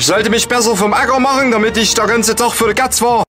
Ich sollte mich besser vom Acker machen, damit ich der ganze Tag für die Katz war.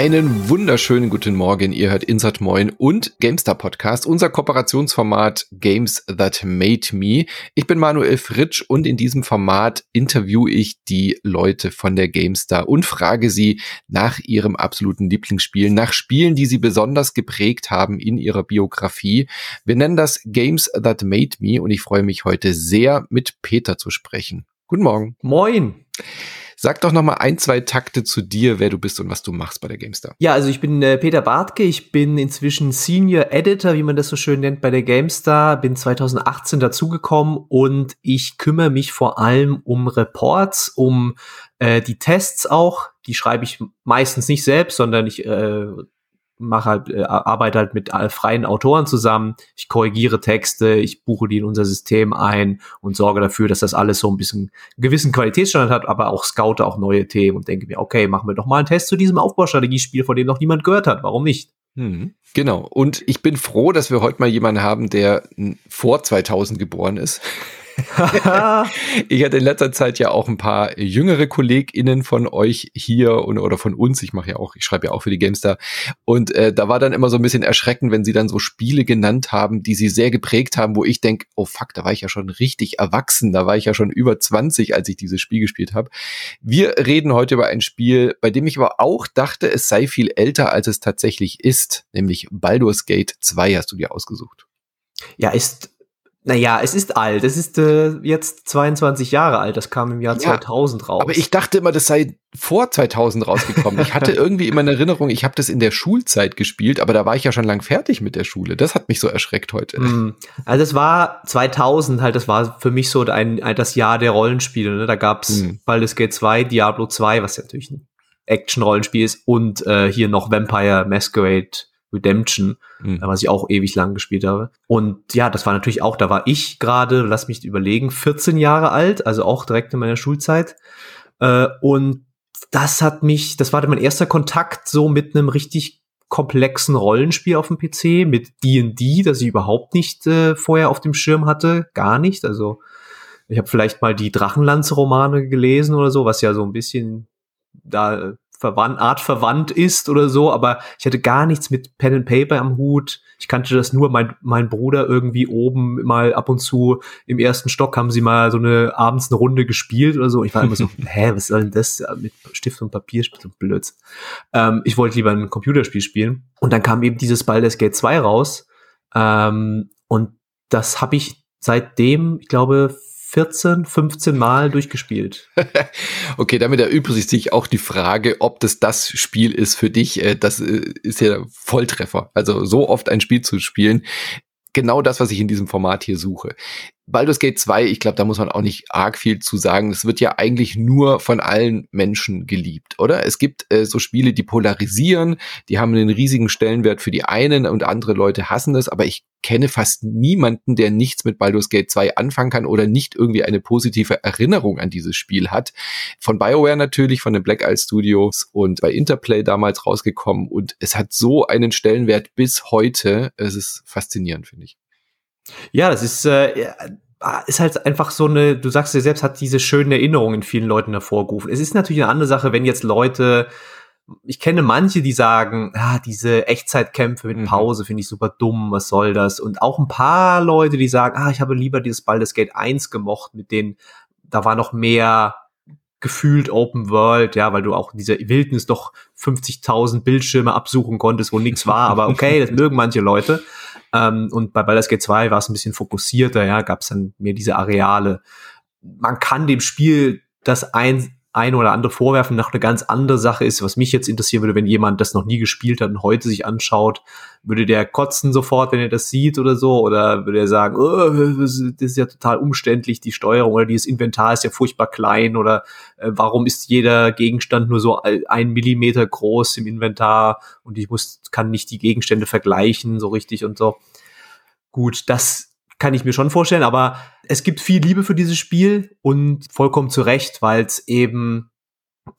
Einen wunderschönen guten Morgen. Ihr hört Insert Moin und GameStar Podcast, unser Kooperationsformat Games That Made Me. Ich bin Manuel Fritsch und in diesem Format interviewe ich die Leute von der GameStar und frage sie nach ihrem absoluten Lieblingsspiel, nach Spielen, die sie besonders geprägt haben in ihrer Biografie. Wir nennen das Games That Made Me und ich freue mich heute sehr, mit Peter zu sprechen. Guten Morgen. Moin. Sag doch noch mal ein, zwei Takte zu dir, wer du bist und was du machst bei der GameStar. Ja, also ich bin äh, Peter Bartke, ich bin inzwischen Senior Editor, wie man das so schön nennt, bei der GameStar, bin 2018 dazugekommen und ich kümmere mich vor allem um Reports, um äh, die Tests auch. Die schreibe ich meistens nicht selbst, sondern ich äh, mache halt, äh, arbeite halt mit äh, freien Autoren zusammen. Ich korrigiere Texte, ich buche die in unser System ein und sorge dafür, dass das alles so ein bisschen einen gewissen Qualitätsstandard hat, aber auch scoute auch neue Themen und denke mir, okay, machen wir doch mal einen Test zu diesem Aufbaustrategiespiel, von dem noch niemand gehört hat. Warum nicht? Hm, genau. Und ich bin froh, dass wir heute mal jemanden haben, der vor 2000 geboren ist. ich hatte in letzter Zeit ja auch ein paar jüngere KollegInnen von euch hier und, oder von uns. Ich mache ja auch, ich schreibe ja auch für die Gamestar. Und äh, da war dann immer so ein bisschen erschreckend, wenn sie dann so Spiele genannt haben, die sie sehr geprägt haben, wo ich denke, oh fuck, da war ich ja schon richtig erwachsen, da war ich ja schon über 20, als ich dieses Spiel gespielt habe. Wir reden heute über ein Spiel, bei dem ich aber auch dachte, es sei viel älter, als es tatsächlich ist, nämlich Baldur's Gate 2 hast du dir ausgesucht. Ja, ist naja, es ist alt. Es ist äh, jetzt 22 Jahre alt. Das kam im Jahr ja, 2000 raus. Aber ich dachte immer, das sei vor 2000 rausgekommen. ich hatte irgendwie immer in Erinnerung, ich habe das in der Schulzeit gespielt, aber da war ich ja schon lang fertig mit der Schule. Das hat mich so erschreckt heute. Mm. Also es war 2000 halt, das war für mich so ein, ein das Jahr der Rollenspiele. Ne? Da gab's mm. Baldur's Gate 2, Diablo 2, was ja natürlich ein Action-Rollenspiel ist, und äh, hier noch Vampire Masquerade Redemption, mhm. was ich auch ewig lang gespielt habe. Und ja, das war natürlich auch, da war ich gerade, lass mich überlegen, 14 Jahre alt, also auch direkt in meiner Schulzeit. Äh, und das hat mich, das war mein erster Kontakt so mit einem richtig komplexen Rollenspiel auf dem PC, mit D&D, das ich überhaupt nicht äh, vorher auf dem Schirm hatte, gar nicht. Also ich habe vielleicht mal die Drachenlanze-Romane gelesen oder so, was ja so ein bisschen da verwandt, Art verwandt ist oder so, aber ich hatte gar nichts mit Pen and Paper am Hut. Ich kannte das nur, mein, mein Bruder irgendwie oben mal ab und zu im ersten Stock haben sie mal so eine abends eine Runde gespielt oder so. Ich war immer so, hä, was soll denn das mit Stift und Papier, so Blöds. Ähm, ich wollte lieber ein Computerspiel spielen. Und dann kam eben dieses Baldur's Gate 2 raus. Ähm, und das habe ich seitdem, ich glaube, 14, 15 Mal durchgespielt. okay, damit erübrigt sich auch die Frage, ob das das Spiel ist für dich. Äh, das äh, ist ja Volltreffer. Also so oft ein Spiel zu spielen, genau das, was ich in diesem Format hier suche. Baldur's Gate 2, ich glaube, da muss man auch nicht arg viel zu sagen. Es wird ja eigentlich nur von allen Menschen geliebt, oder? Es gibt äh, so Spiele, die polarisieren, die haben einen riesigen Stellenwert für die einen und andere Leute hassen es, aber ich kenne fast niemanden, der nichts mit Baldur's Gate 2 anfangen kann oder nicht irgendwie eine positive Erinnerung an dieses Spiel hat. Von BioWare natürlich, von den Black Isle Studios und bei Interplay damals rausgekommen und es hat so einen Stellenwert bis heute. Es ist faszinierend, finde ich. Ja, das ist, äh, ist halt einfach so eine, du sagst dir selbst, hat diese schönen Erinnerungen in vielen Leuten hervorgerufen. Es ist natürlich eine andere Sache, wenn jetzt Leute, ich kenne manche, die sagen, ah, diese Echtzeitkämpfe mit mhm. Pause finde ich super dumm, was soll das? Und auch ein paar Leute, die sagen, ah, ich habe lieber dieses Baldur's Gate 1 gemocht, mit denen, da war noch mehr gefühlt Open World, ja, weil du auch in dieser Wildnis doch 50.000 Bildschirme absuchen konntest, wo nichts war, aber okay, das mögen manche Leute. Ähm, und bei Baldur's Gate 2 war es ein bisschen fokussierter, ja, gab es dann mehr diese Areale. Man kann dem Spiel das ein, ein oder andere vorwerfen, noch eine ganz andere Sache ist, was mich jetzt interessieren würde, wenn jemand das noch nie gespielt hat und heute sich anschaut, würde der kotzen sofort, wenn er das sieht oder so, oder würde er sagen, oh, das ist ja total umständlich, die Steuerung oder dieses Inventar ist ja furchtbar klein oder äh, warum ist jeder Gegenstand nur so ein Millimeter groß im Inventar und ich muss, kann nicht die Gegenstände vergleichen so richtig und so. Gut, das kann ich mir schon vorstellen, aber es gibt viel Liebe für dieses Spiel und vollkommen zu Recht, weil es eben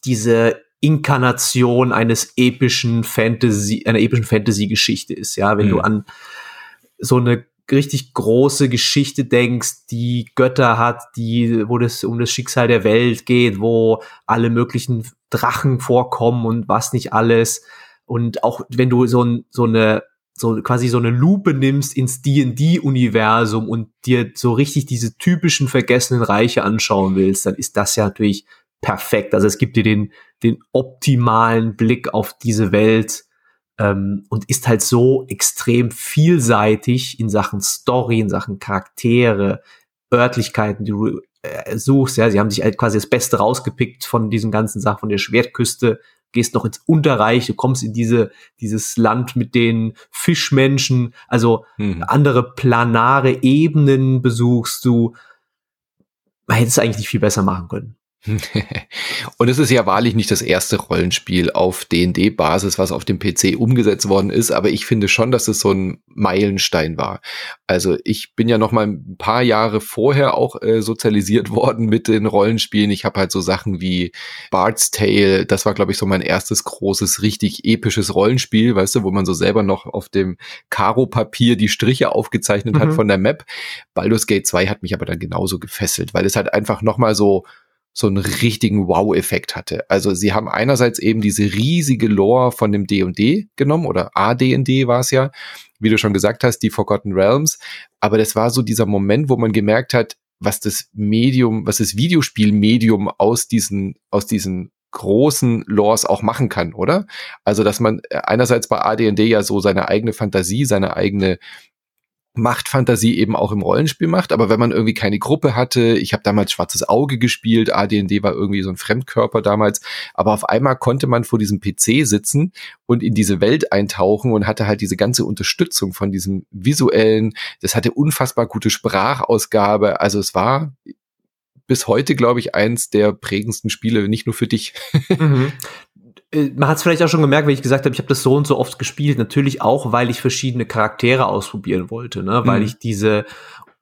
diese Inkarnation eines epischen Fantasy, einer epischen Fantasy-Geschichte ist, ja, wenn mhm. du an so eine richtig große Geschichte denkst, die Götter hat, die, wo das um das Schicksal der Welt geht, wo alle möglichen Drachen vorkommen und was nicht alles. Und auch wenn du so, ein, so eine so quasi so eine Lupe nimmst ins D&D-Universum und dir so richtig diese typischen vergessenen Reiche anschauen willst, dann ist das ja natürlich perfekt. Also es gibt dir den, den optimalen Blick auf diese Welt ähm, und ist halt so extrem vielseitig in Sachen Story, in Sachen Charaktere, Örtlichkeiten, die du äh, suchst. Ja, sie haben sich halt quasi das Beste rausgepickt von diesen ganzen Sachen, von der Schwertküste gehst noch ins Unterreich, du kommst in diese, dieses Land mit den Fischmenschen, also mhm. andere planare Ebenen besuchst du. Man hätte es eigentlich nicht viel besser machen können. Und es ist ja wahrlich nicht das erste Rollenspiel auf D&D-Basis, was auf dem PC umgesetzt worden ist, aber ich finde schon, dass es so ein Meilenstein war. Also ich bin ja noch mal ein paar Jahre vorher auch äh, sozialisiert worden mit den Rollenspielen. Ich habe halt so Sachen wie Bard's Tale, das war glaube ich so mein erstes großes, richtig episches Rollenspiel, weißt du, wo man so selber noch auf dem Karo-Papier die Striche aufgezeichnet mhm. hat von der Map. Baldur's Gate 2 hat mich aber dann genauso gefesselt, weil es halt einfach noch mal so so einen richtigen Wow-Effekt hatte. Also sie haben einerseits eben diese riesige Lore von dem D&D genommen oder AD&D war es ja, wie du schon gesagt hast, die Forgotten Realms. Aber das war so dieser Moment, wo man gemerkt hat, was das Medium, was das Videospielmedium aus diesen, aus diesen großen Lores auch machen kann, oder? Also, dass man einerseits bei AD&D ja so seine eigene Fantasie, seine eigene Machtfantasie eben auch im Rollenspiel macht, aber wenn man irgendwie keine Gruppe hatte, ich habe damals Schwarzes Auge gespielt, AD&D war irgendwie so ein Fremdkörper damals, aber auf einmal konnte man vor diesem PC sitzen und in diese Welt eintauchen und hatte halt diese ganze Unterstützung von diesem visuellen, das hatte unfassbar gute Sprachausgabe, also es war bis heute, glaube ich, eins der prägendsten Spiele, nicht nur für dich. Mhm. Äh, man hat es vielleicht auch schon gemerkt, wenn ich gesagt habe, ich habe das so und so oft gespielt. Natürlich auch, weil ich verschiedene Charaktere ausprobieren wollte, ne? weil mhm. ich diese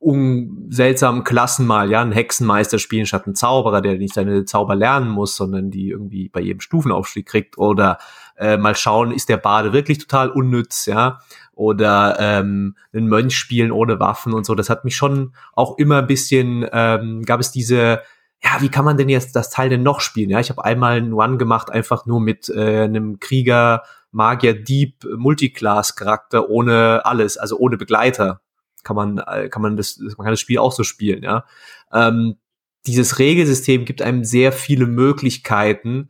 um seltsamen Klassen mal, ja, einen Hexenmeister spielen statt einen Zauberer, der nicht seine Zauber lernen muss, sondern die irgendwie bei jedem Stufenaufstieg kriegt oder äh, mal schauen, ist der Bade wirklich total unnütz, ja, oder ähm, einen Mönch spielen ohne Waffen und so. Das hat mich schon auch immer ein bisschen, ähm, gab es diese ja, wie kann man denn jetzt das Teil denn noch spielen? Ja, ich habe einmal einen One gemacht, einfach nur mit äh, einem Krieger, Magier, Dieb, Multiclass-Charakter ohne alles, also ohne Begleiter. Kann man, äh, kann man das, man kann das Spiel auch so spielen, ja. Ähm, dieses Regelsystem gibt einem sehr viele Möglichkeiten,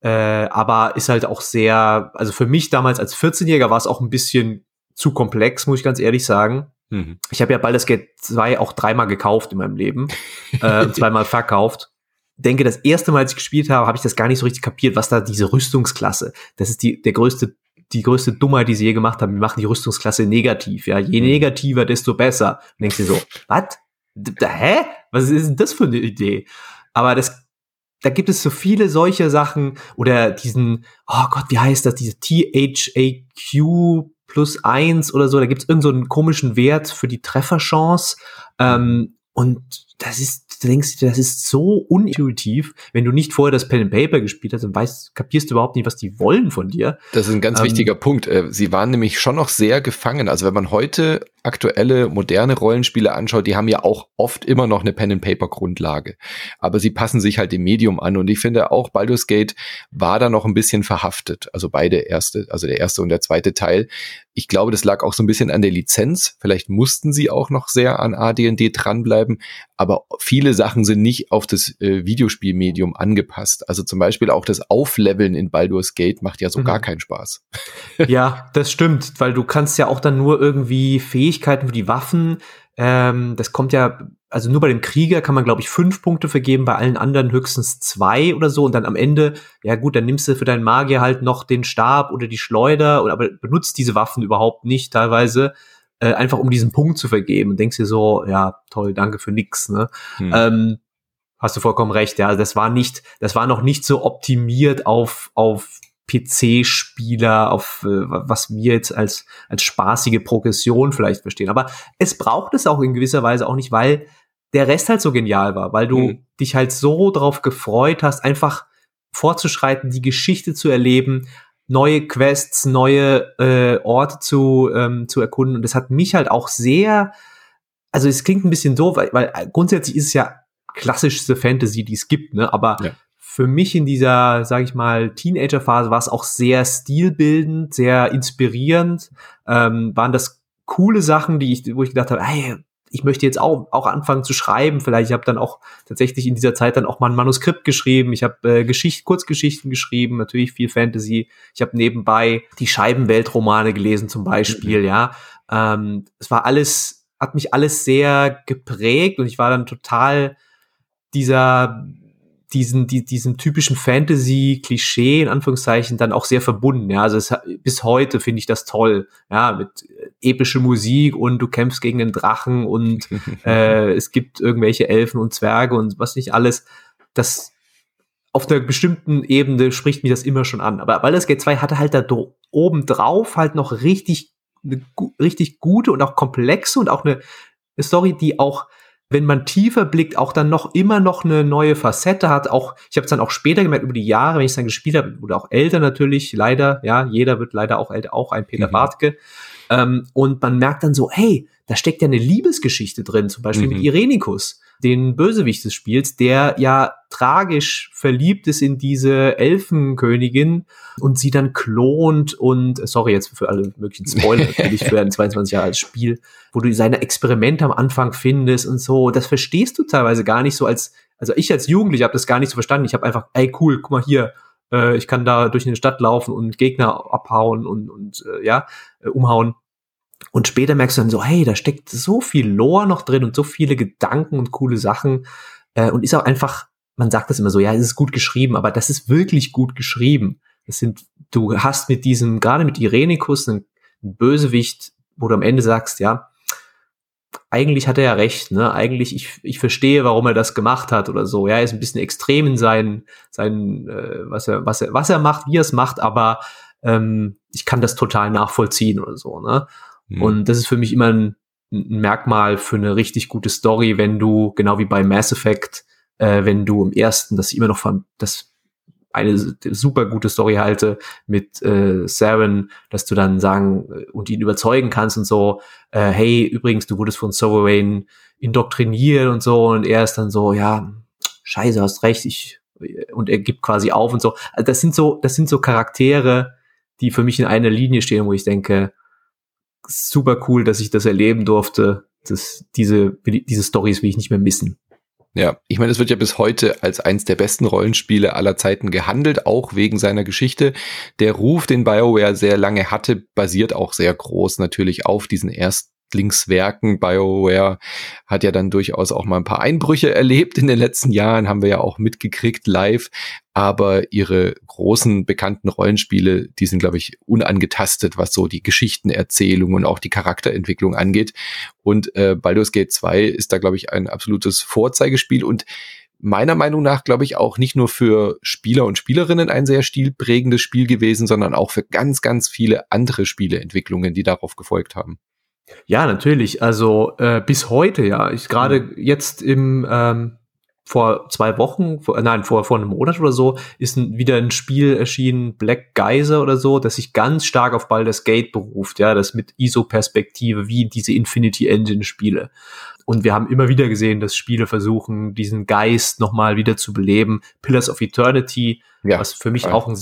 äh, aber ist halt auch sehr, also für mich damals als 14-Jähriger war es auch ein bisschen zu komplex, muss ich ganz ehrlich sagen. Mhm. Ich habe ja Baldur's Gate 2 auch dreimal gekauft in meinem Leben, äh, zweimal verkauft. Denke, das erste Mal, als ich gespielt habe, habe ich das gar nicht so richtig kapiert, was da diese Rüstungsklasse, das ist die, der größte, die größte Dummheit, die sie je gemacht haben. Wir machen die Rüstungsklasse negativ, ja. Je mhm. negativer, desto besser. Und denkst du so, was? Hä? Was ist denn das für eine Idee? Aber das, da gibt es so viele solche Sachen oder diesen, oh Gott, wie heißt das, diese THAQ plus eins oder so, da gibt es irgendeinen so komischen Wert für die Trefferchance. Ähm, und das ist, du denkst, das ist so unintuitiv, wenn du nicht vorher das Pen and Paper gespielt hast und weißt, kapierst du überhaupt nicht, was die wollen von dir. Das ist ein ganz ähm, wichtiger Punkt. Äh, sie waren nämlich schon noch sehr gefangen. Also wenn man heute aktuelle, moderne Rollenspiele anschaut, die haben ja auch oft immer noch eine Pen-and-Paper-Grundlage. Aber sie passen sich halt dem Medium an. Und ich finde auch Baldur's Gate war da noch ein bisschen verhaftet. Also beide erste, also der erste und der zweite Teil. Ich glaube, das lag auch so ein bisschen an der Lizenz. Vielleicht mussten sie auch noch sehr an AD&D dranbleiben. Aber viele Sachen sind nicht auf das äh, Videospielmedium angepasst. Also zum Beispiel auch das Aufleveln in Baldur's Gate macht ja so mhm. gar keinen Spaß. Ja, das stimmt, weil du kannst ja auch dann nur irgendwie Fähigkeiten Fähigkeiten für die Waffen. Ähm, das kommt ja, also nur bei dem Krieger kann man, glaube ich, fünf Punkte vergeben, bei allen anderen höchstens zwei oder so. Und dann am Ende, ja gut, dann nimmst du für deinen Magier halt noch den Stab oder die Schleuder, oder, aber benutzt diese Waffen überhaupt nicht teilweise, äh, einfach um diesen Punkt zu vergeben. Und denkst dir so, ja, toll, danke für nix. Ne? Hm. Ähm, hast du vollkommen recht, ja. Also das war nicht, das war noch nicht so optimiert auf, auf PC-Spieler, auf äh, was wir jetzt als, als spaßige Progression vielleicht verstehen. Aber es braucht es auch in gewisser Weise auch nicht, weil der Rest halt so genial war, weil du mhm. dich halt so drauf gefreut hast, einfach fortzuschreiten, die Geschichte zu erleben, neue Quests, neue äh, Orte zu, ähm, zu erkunden. Und das hat mich halt auch sehr, also es klingt ein bisschen doof, weil, weil grundsätzlich ist es ja klassischste Fantasy, die es gibt, ne? Aber ja. Für mich in dieser, sage ich mal, Teenager-Phase war es auch sehr stilbildend, sehr inspirierend. Ähm, waren das coole Sachen, die ich, wo ich gedacht habe, hey, ich möchte jetzt auch, auch anfangen zu schreiben. Vielleicht, ich habe dann auch tatsächlich in dieser Zeit dann auch mal ein Manuskript geschrieben. Ich habe äh, Geschicht, Kurzgeschichten geschrieben, natürlich viel Fantasy. Ich habe nebenbei die Scheibenweltromane gelesen zum Beispiel, mhm. ja. Ähm, es war alles, hat mich alles sehr geprägt und ich war dann total dieser diesen, die, diesem typischen Fantasy-Klischee in Anführungszeichen dann auch sehr verbunden. Ja, also es, bis heute finde ich das toll. Ja, mit äh, epische Musik und du kämpfst gegen den Drachen und äh, es gibt irgendwelche Elfen und Zwerge und was nicht alles. Das auf einer bestimmten Ebene spricht mich das immer schon an. Aber Baldur's Gate 2 hatte halt da oben drauf halt noch richtig, eine, richtig gute und auch komplexe und auch eine, eine Story, die auch wenn man tiefer blickt, auch dann noch immer noch eine neue Facette hat. Auch ich habe es dann auch später gemerkt über die Jahre, wenn ich es dann gespielt habe, wurde auch älter natürlich, leider, ja, jeder wird leider auch älter, auch ein Peter mhm. Bartke. Ähm, und man merkt dann so, hey, da steckt ja eine Liebesgeschichte drin, zum Beispiel mhm. mit Irenikus den Bösewicht des Spiels, der ja tragisch verliebt ist in diese Elfenkönigin und sie dann klont und, sorry jetzt für alle möglichen Spoiler natürlich für ein 22 Jahre als Spiel, wo du seine Experimente am Anfang findest und so, das verstehst du teilweise gar nicht so als, also ich als Jugendlicher habe das gar nicht so verstanden. Ich habe einfach, ey cool, guck mal hier, äh, ich kann da durch eine Stadt laufen und Gegner abhauen und, und äh, ja, äh, umhauen. Und später merkst du dann so, hey, da steckt so viel Lore noch drin und so viele Gedanken und coole Sachen. Äh, und ist auch einfach, man sagt das immer so, ja, es ist gut geschrieben, aber das ist wirklich gut geschrieben. Das sind, du hast mit diesem, gerade mit Irenikus, einen, einen Bösewicht, wo du am Ende sagst, ja, eigentlich hat er ja recht, ne? Eigentlich, ich, ich verstehe, warum er das gemacht hat oder so. Ja, er ist ein bisschen extrem in seinen, seinen, äh, was er, was er, was er macht, wie er es macht, aber ähm, ich kann das total nachvollziehen oder so, ne? Mhm. Und das ist für mich immer ein, ein, Merkmal für eine richtig gute Story, wenn du, genau wie bei Mass Effect, äh, wenn du im ersten, das immer noch das eine super gute Story halte mit äh, Saren, dass du dann sagen äh, und ihn überzeugen kannst und so, äh, hey, übrigens, du wurdest von Sovereign indoktriniert und so und er ist dann so, ja, scheiße, hast recht, ich und er gibt quasi auf und so. Also das sind so, das sind so Charaktere, die für mich in einer Linie stehen, wo ich denke, super cool, dass ich das erleben durfte. Das, diese, diese Stories will ich nicht mehr missen. Ja, ich meine, es wird ja bis heute als eins der besten Rollenspiele aller Zeiten gehandelt, auch wegen seiner Geschichte. Der Ruf, den BioWare sehr lange hatte, basiert auch sehr groß natürlich auf diesen ersten Erstlingswerken. BioWare hat ja dann durchaus auch mal ein paar Einbrüche erlebt in den letzten Jahren, haben wir ja auch mitgekriegt live. Aber ihre großen bekannten Rollenspiele, die sind, glaube ich, unangetastet, was so die Geschichtenerzählung und auch die Charakterentwicklung angeht. Und äh, Baldur's Gate 2 ist da, glaube ich, ein absolutes Vorzeigespiel und meiner Meinung nach, glaube ich, auch nicht nur für Spieler und Spielerinnen ein sehr stilprägendes Spiel gewesen, sondern auch für ganz, ganz viele andere Spieleentwicklungen, die darauf gefolgt haben. Ja, natürlich. Also äh, bis heute, ja. Ich gerade mhm. jetzt im ähm, vor zwei Wochen, vor, nein, vor, vor einem Monat oder so, ist ein, wieder ein Spiel erschienen, Black Geyser oder so, das sich ganz stark auf Baldur's Gate beruft, ja, das mit ISO-Perspektive, wie diese Infinity Engine-Spiele. Und wir haben immer wieder gesehen, dass Spiele versuchen, diesen Geist nochmal wieder zu beleben. Pillars of Eternity, ja, was für mich ja. auch ein,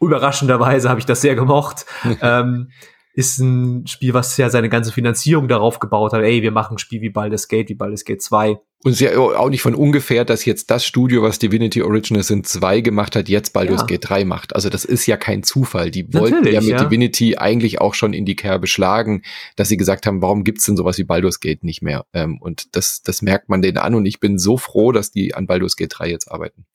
überraschenderweise habe ich das sehr gemocht. ähm, ist ein Spiel, was ja seine ganze Finanzierung darauf gebaut hat, ey, wir machen ein Spiel wie Baldur's Gate, wie Baldur's Gate 2. Und es ist ja auch nicht von ungefähr, dass jetzt das Studio, was Divinity Original Sin 2 gemacht hat, jetzt Baldur's ja. Gate 3 macht. Also das ist ja kein Zufall. Die wollten Natürlich, ja mit ja. Divinity eigentlich auch schon in die Kerbe schlagen, dass sie gesagt haben, warum gibt's denn sowas wie Baldur's Gate nicht mehr? Ähm, und das, das merkt man denen an und ich bin so froh, dass die an Baldur's Gate 3 jetzt arbeiten.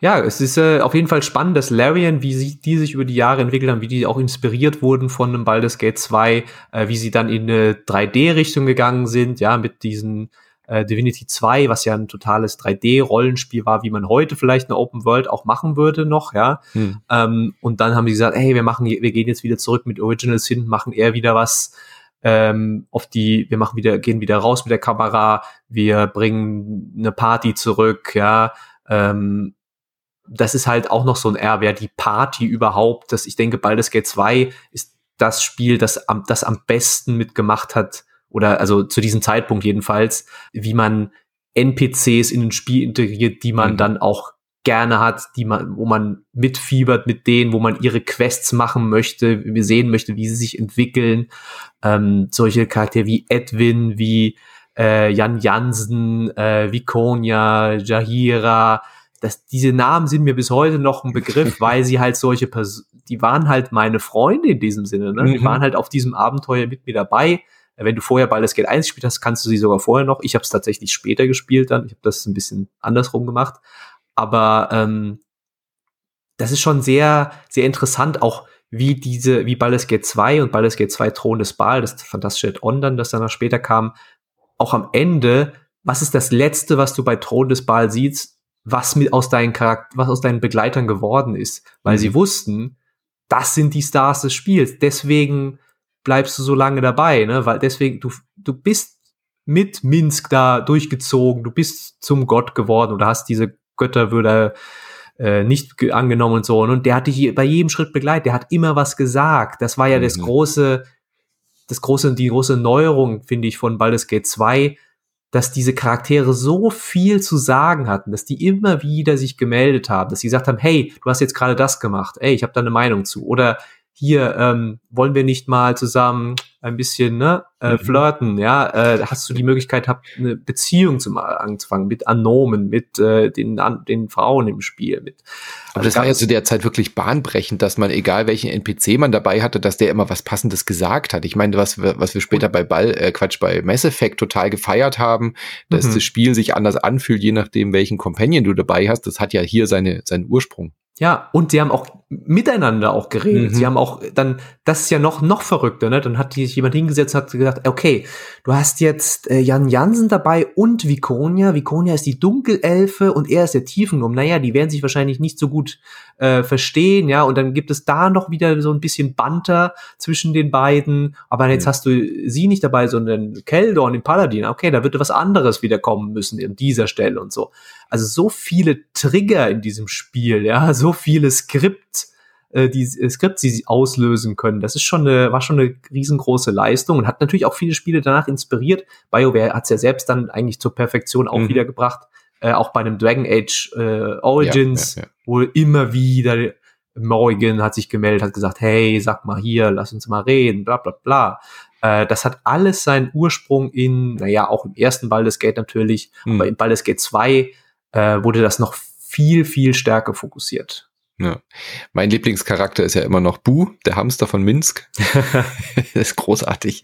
Ja, es ist äh, auf jeden Fall spannend, dass Larian, wie sie, die sich über die Jahre entwickelt haben, wie die auch inspiriert wurden von einem Baldur's Gate 2, äh, wie sie dann in eine 3D-Richtung gegangen sind, ja, mit diesen äh, Divinity 2, was ja ein totales 3D-Rollenspiel war, wie man heute vielleicht eine Open World auch machen würde noch, ja. Hm. Ähm, und dann haben sie gesagt, hey, wir machen, wir gehen jetzt wieder zurück mit Original Sin, machen eher wieder was ähm, auf die, wir machen wieder, gehen wieder raus mit der Kamera, wir bringen eine Party zurück, ja. Ähm, das ist halt auch noch so ein Erbe, ja, die Party überhaupt, dass ich denke, Baldur's Gate 2 ist das Spiel, das am, das am besten mitgemacht hat, oder also zu diesem Zeitpunkt jedenfalls, wie man NPCs in ein Spiel integriert, die man mhm. dann auch gerne hat, die man, wo man mitfiebert mit denen, wo man ihre Quests machen möchte, wir sehen möchte, wie sie sich entwickeln. Ähm, solche Charaktere wie Edwin, wie äh, Jan Jansen, äh, Vikonia, Jahira, das, diese Namen sind mir bis heute noch ein Begriff, weil sie halt solche Personen, die waren halt meine Freunde in diesem Sinne, ne? Mhm. Die waren halt auf diesem Abenteuer mit mir dabei. Wenn du vorher Baldur's Gate 1 gespielt hast, kannst du sie sogar vorher noch. Ich habe es tatsächlich später gespielt dann. Ich habe das ein bisschen andersrum gemacht. Aber ähm, das ist schon sehr, sehr interessant, auch wie diese, wie Baldur's Gate 2 und Baldur's Gate 2 Thron des Baal, das fantastische Add-on dann, das danach später kam, auch am Ende, was ist das Letzte, was du bei Thron des Baal siehst, was mit aus deinen Charakter, was aus deinen Begleitern geworden ist, weil mhm. sie wussten, das sind die Stars des Spiels. Deswegen bleibst du so lange dabei, ne? Weil deswegen, du, du bist mit Minsk da durchgezogen, du bist zum Gott geworden oder hast diese Götterwürde äh, nicht angenommen und so. Und der hat dich bei jedem Schritt begleitet, der hat immer was gesagt. Das war ja mhm. das große, das große, die große Neuerung, finde ich, von Baldur's Gate 2, dass diese Charaktere so viel zu sagen hatten, dass die immer wieder sich gemeldet haben, dass sie gesagt haben, hey, du hast jetzt gerade das gemacht, ey, ich habe da eine Meinung zu. Oder hier ähm, wollen wir nicht mal zusammen ein bisschen ne, äh, mhm. flirten, ja, äh, hast du die Möglichkeit, hab eine Beziehung zum anzufangen mit Anomen, mit äh, den, an, den Frauen im Spiel. Mit, Aber also das war ja zu der Zeit wirklich bahnbrechend, dass man, egal welchen NPC man dabei hatte, dass der immer was Passendes gesagt hat. Ich meine, was, was wir später bei Ball, äh, Quatsch, bei Mass Effect total gefeiert haben, dass mhm. das Spiel sich anders anfühlt, je nachdem, welchen Companion du dabei hast, das hat ja hier seine, seinen Ursprung. Ja, und sie haben auch miteinander auch geredet. Mhm. Sie haben auch dann, das ist ja noch, noch verrückter, ne? Dann hat sich jemand hingesetzt und hat gesagt, okay, du hast jetzt äh, Jan Jansen dabei und Vikonia. Vikonia ist die Dunkelelfe und er ist der Tiefengnom. Naja, die werden sich wahrscheinlich nicht so gut äh, verstehen, ja. Und dann gibt es da noch wieder so ein bisschen Banter zwischen den beiden. Aber jetzt mhm. hast du sie nicht dabei, sondern Keldor und den Paladin. Okay, da wird was anderes wieder kommen müssen an dieser Stelle und so. Also so viele Trigger in diesem Spiel, ja, so viele Skript, äh, die äh, Skripts, die sie auslösen können. Das ist schon eine, war schon eine riesengroße Leistung und hat natürlich auch viele Spiele danach inspiriert. BioWare hat es ja selbst dann eigentlich zur Perfektion auch mhm. wiedergebracht. Äh, auch bei einem Dragon Age äh, Origins, ja, ja, ja. wo immer wieder Morrigan hat sich gemeldet, hat gesagt, hey, sag mal hier, lass uns mal reden, bla bla bla. Äh, das hat alles seinen Ursprung in, naja, auch im ersten Baldur's Gate natürlich, mhm. aber in Baldur's Gate 2 äh, wurde das noch viel, viel stärker fokussiert. Ja. Mein Lieblingscharakter ist ja immer noch Bu, der Hamster von Minsk. das ist großartig.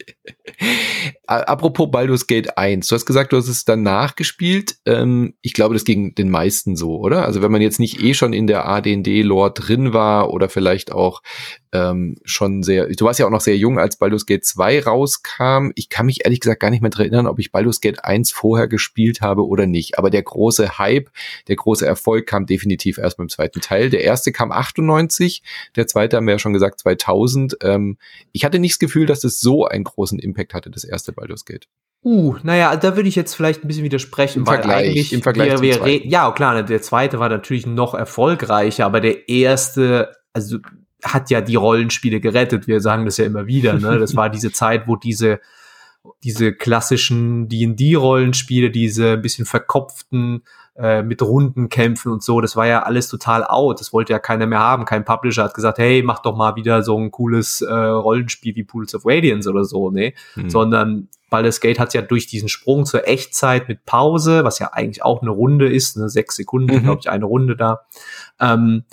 Apropos Baldur's Gate 1, du hast gesagt, du hast es danach gespielt. Ähm, ich glaube, das ging den meisten so, oder? Also wenn man jetzt nicht eh schon in der AD&D-Lore drin war oder vielleicht auch ähm, schon sehr, du warst ja auch noch sehr jung, als Baldur's Gate 2 rauskam. Ich kann mich ehrlich gesagt gar nicht mehr dran erinnern, ob ich Baldur's Gate 1 vorher gespielt habe oder nicht. Aber der große Hype, der große Erfolg kam definitiv erst beim zweiten Teil. Der erste kam 98, der zweite haben wir ja schon gesagt 2000. Ähm, ich hatte nicht das Gefühl, dass das so einen großen Impact hatte, das erste Baldur's Gate. Uh, naja, da würde ich jetzt vielleicht ein bisschen widersprechen. Im Vergleich, im Vergleich wir, wir Ja, klar, der zweite war natürlich noch erfolgreicher, aber der erste, also hat ja die Rollenspiele gerettet. Wir sagen das ja immer wieder. Ne? Das war diese Zeit, wo diese diese klassischen D&D-Rollenspiele, diese ein bisschen verkopften äh, mit runden Kämpfen und so, das war ja alles total out. Das wollte ja keiner mehr haben. Kein Publisher hat gesagt, hey, mach doch mal wieder so ein cooles äh, Rollenspiel wie Pools of Radiance oder so, ne? Mhm. Sondern Baldur's Gate hat ja durch diesen Sprung zur Echtzeit mit Pause, was ja eigentlich auch eine Runde ist, ne, sechs Sekunden, mhm. glaube ich, eine Runde da, ähm,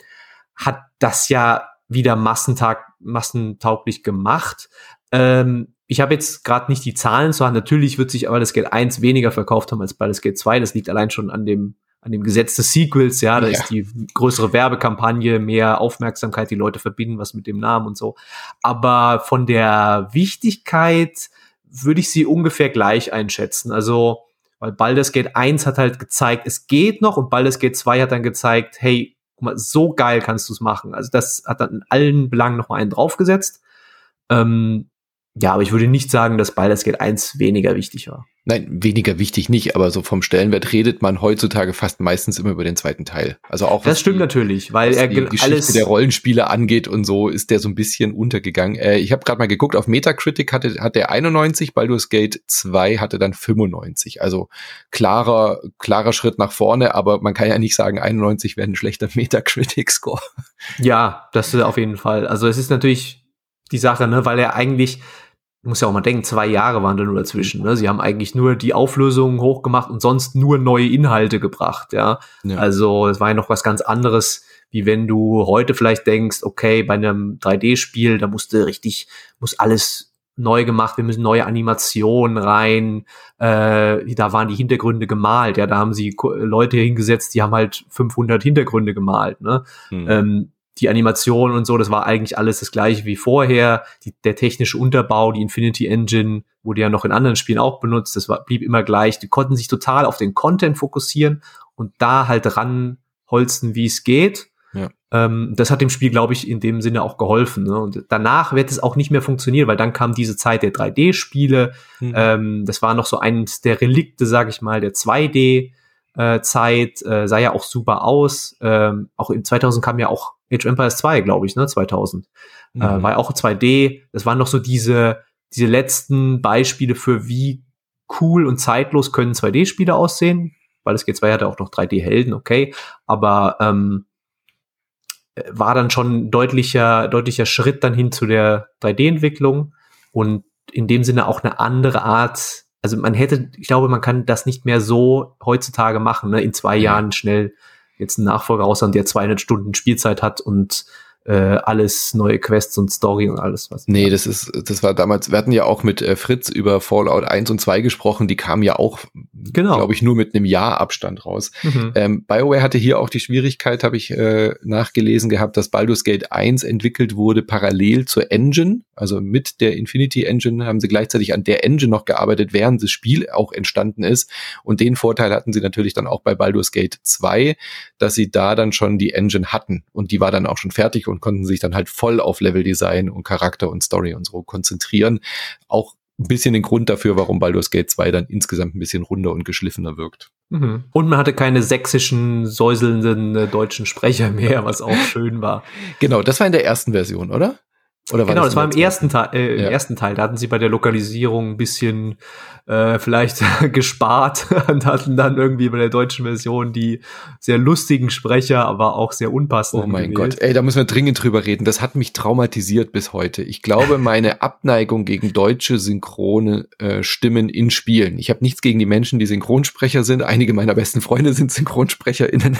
hat das ja wieder Massentag, massentauglich gemacht. Ähm, ich habe jetzt gerade nicht die Zahlen zu haben. Natürlich wird sich aber das Gate 1 weniger verkauft haben als bei das Gate 2. Das liegt allein schon an dem, an dem Gesetz des Sequels. Ja, da ja. ist die größere Werbekampagne, mehr Aufmerksamkeit, die Leute verbinden was mit dem Namen und so. Aber von der Wichtigkeit würde ich sie ungefähr gleich einschätzen. Also, weil Baldur's Gate 1 hat halt gezeigt, es geht noch und Baldur's Gate 2 hat dann gezeigt, hey, guck mal, so geil kannst du es machen. Also das hat dann in allen Belangen noch mal einen draufgesetzt. Ähm, ja, aber ich würde nicht sagen, dass Baldur's Gate 1 weniger wichtig war. Nein, weniger wichtig nicht, aber so vom Stellenwert redet man heutzutage fast meistens immer über den zweiten Teil. Also auch das stimmt die, natürlich, weil er die Geschichte alles der Rollenspiele angeht und so ist der so ein bisschen untergegangen. Äh, ich habe gerade mal geguckt, auf Metacritic hatte hat der 91, Baldur's Gate 2 hatte dann 95. Also klarer klarer Schritt nach vorne, aber man kann ja nicht sagen 91 wäre ein schlechter Metacritic Score. Ja, das ist auf jeden Fall. Also es ist natürlich die Sache, ne, weil er eigentlich muss ja auch mal denken, zwei Jahre waren da nur dazwischen. Ne? Sie haben eigentlich nur die Auflösungen hochgemacht und sonst nur neue Inhalte gebracht. Ja, ja. also es war ja noch was ganz anderes, wie wenn du heute vielleicht denkst, okay, bei einem 3D-Spiel, da musste richtig, muss alles neu gemacht, wir müssen neue Animationen rein, äh, da waren die Hintergründe gemalt, ja, da haben sie Leute hingesetzt, die haben halt 500 Hintergründe gemalt, ne? Hm. Ähm, die Animation und so, das war eigentlich alles das gleiche wie vorher. Die, der technische Unterbau, die Infinity Engine wurde ja noch in anderen Spielen auch benutzt, das war, blieb immer gleich. Die konnten sich total auf den Content fokussieren und da halt ranholzen, wie es geht. Ja. Ähm, das hat dem Spiel, glaube ich, in dem Sinne auch geholfen. Ne? Und danach wird es auch nicht mehr funktionieren, weil dann kam diese Zeit der 3D-Spiele. Mhm. Ähm, das war noch so eins der Relikte, sage ich mal, der 2D. Äh, Zeit äh, sah ja auch super aus. Ähm, auch in 2000 kam ja auch Age of Empires 2, glaube ich, ne, 2000. Mhm. Äh, war ja auch 2D. Das waren noch so diese, diese letzten Beispiele für wie cool und zeitlos können 2D-Spiele aussehen. Weil es G2 hatte auch noch 3D-Helden, okay. Aber ähm, war dann schon deutlicher, deutlicher Schritt dann hin zu der 3D-Entwicklung und in dem Sinne auch eine andere Art. Also man hätte, ich glaube, man kann das nicht mehr so heutzutage machen, ne? in zwei Jahren schnell jetzt einen Nachfolger raushauen, der 200 Stunden Spielzeit hat und äh, alles neue Quests und Story und alles was. Nee, das ist, das war damals, wir hatten ja auch mit äh, Fritz über Fallout 1 und 2 gesprochen, die kamen ja auch, genau. glaube ich, nur mit einem Jahr Abstand raus. Mhm. Ähm, BioWare hatte hier auch die Schwierigkeit, habe ich äh, nachgelesen gehabt, dass Baldur's Gate 1 entwickelt wurde parallel zur Engine, also mit der Infinity Engine haben sie gleichzeitig an der Engine noch gearbeitet, während das Spiel auch entstanden ist. Und den Vorteil hatten sie natürlich dann auch bei Baldur's Gate 2, dass sie da dann schon die Engine hatten und die war dann auch schon fertig und konnten sich dann halt voll auf Leveldesign und Charakter und Story und so konzentrieren. Auch ein bisschen den Grund dafür, warum Baldur's Gate 2 dann insgesamt ein bisschen runder und geschliffener wirkt. Mhm. Und man hatte keine sächsischen, säuselnden äh, deutschen Sprecher mehr, was auch schön war. Genau, das war in der ersten Version, oder? Oder genau, das, das war im ersten Teil, äh, ja. im ersten Teil. Da hatten sie bei der Lokalisierung ein bisschen äh, vielleicht gespart und hatten dann irgendwie bei der deutschen Version die sehr lustigen Sprecher, aber auch sehr unpassenden. Oh mein gewählt. Gott, ey, da müssen wir dringend drüber reden. Das hat mich traumatisiert bis heute. Ich glaube, meine Abneigung gegen deutsche synchrone äh, Stimmen in Spielen. Ich habe nichts gegen die Menschen, die Synchronsprecher sind. Einige meiner besten Freunde sind SynchronsprecherInnen.